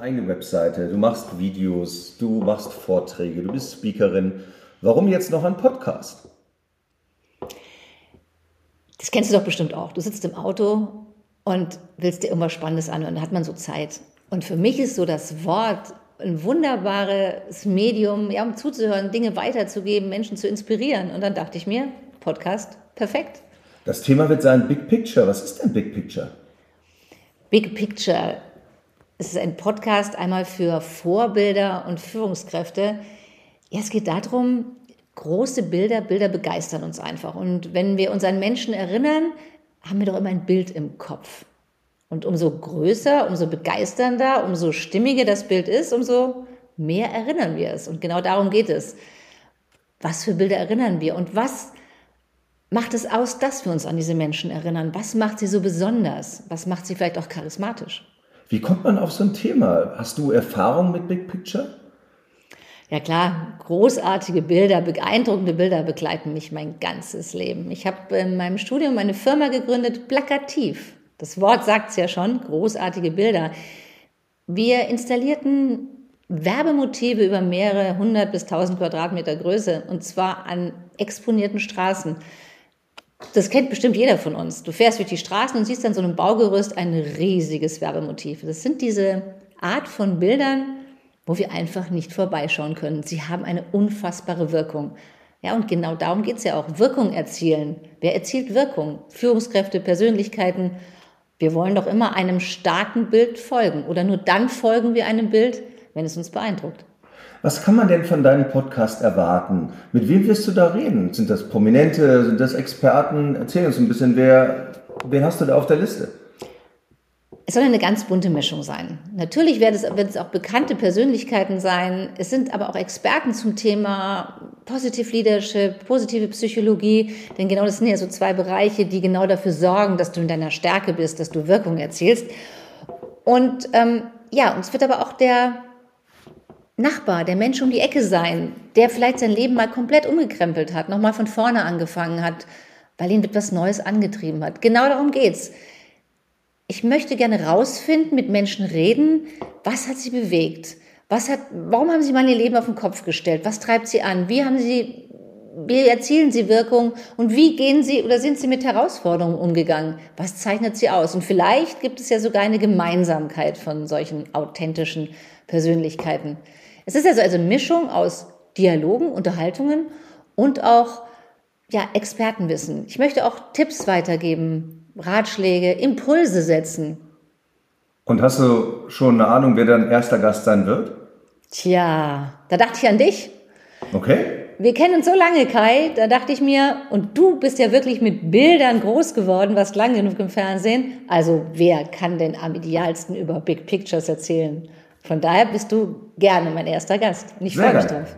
eine eigene Webseite, du machst Videos, du machst Vorträge, du bist Speakerin. Warum jetzt noch ein Podcast? Das kennst du doch bestimmt auch. Du sitzt im Auto und willst dir irgendwas Spannendes anhören. Da hat man so Zeit. Und für mich ist so das Wort ein wunderbares Medium, ja, um zuzuhören, Dinge weiterzugeben, Menschen zu inspirieren. Und dann dachte ich mir, Podcast, perfekt. Das Thema wird sein Big Picture. Was ist denn Big Picture? Big Picture ist ein Podcast einmal für Vorbilder und Führungskräfte. Ja, es geht darum, große Bilder, Bilder begeistern uns einfach. Und wenn wir uns an Menschen erinnern, haben wir doch immer ein Bild im Kopf. Und umso größer, umso begeisternder, umso stimmiger das Bild ist, umso mehr erinnern wir es. Und genau darum geht es. Was für Bilder erinnern wir? Und was macht es aus, dass wir uns an diese Menschen erinnern? Was macht sie so besonders? Was macht sie vielleicht auch charismatisch? Wie kommt man auf so ein Thema? Hast du Erfahrung mit Big Picture? Ja klar, großartige Bilder, beeindruckende Bilder begleiten mich mein ganzes Leben. Ich habe in meinem Studium eine Firma gegründet, Plakativ. Das Wort sagt es ja schon, großartige Bilder. Wir installierten Werbemotive über mehrere hundert bis tausend Quadratmeter Größe und zwar an exponierten Straßen. Das kennt bestimmt jeder von uns. Du fährst durch die Straßen und siehst an so einem Baugerüst ein riesiges Werbemotiv. Das sind diese Art von Bildern, wo wir einfach nicht vorbeischauen können. Sie haben eine unfassbare Wirkung. Ja, und genau darum geht es ja auch. Wirkung erzielen. Wer erzielt Wirkung? Führungskräfte, Persönlichkeiten, wir wollen doch immer einem starken Bild folgen oder nur dann folgen wir einem Bild, wenn es uns beeindruckt. Was kann man denn von deinem Podcast erwarten? Mit wem wirst du da reden? Sind das Prominente? Sind das Experten? Erzähl uns ein bisschen, wer, wen hast du da auf der Liste? Es soll eine ganz bunte Mischung sein. Natürlich werden es, werden es auch bekannte Persönlichkeiten sein. Es sind aber auch Experten zum Thema Positive Leadership, positive Psychologie. Denn genau das sind ja so zwei Bereiche, die genau dafür sorgen, dass du in deiner Stärke bist, dass du Wirkung erzielst. Und ähm, ja, und es wird aber auch der Nachbar, der Mensch um die Ecke sein, der vielleicht sein Leben mal komplett umgekrempelt hat, nochmal von vorne angefangen hat, weil ihn etwas Neues angetrieben hat. Genau darum geht's ich möchte gerne rausfinden, mit Menschen reden, was hat sie bewegt? Was hat, warum haben sie mal ihr Leben auf den Kopf gestellt? Was treibt sie an? Wie haben sie, wie erzielen sie Wirkung? Und wie gehen sie oder sind sie mit Herausforderungen umgegangen? Was zeichnet sie aus? Und vielleicht gibt es ja sogar eine Gemeinsamkeit von solchen authentischen Persönlichkeiten. Es ist also eine Mischung aus Dialogen, Unterhaltungen und auch ja, Expertenwissen. Ich möchte auch Tipps weitergeben, Ratschläge, Impulse setzen. Und hast du schon eine Ahnung, wer dein erster Gast sein wird? Tja, da dachte ich an dich. Okay. Wir kennen uns so lange, Kai, da dachte ich mir, und du bist ja wirklich mit Bildern groß geworden, warst lang genug im Fernsehen. Also wer kann denn am idealsten über Big Pictures erzählen? Von daher bist du gerne mein erster Gast. Und ich freue mich drauf.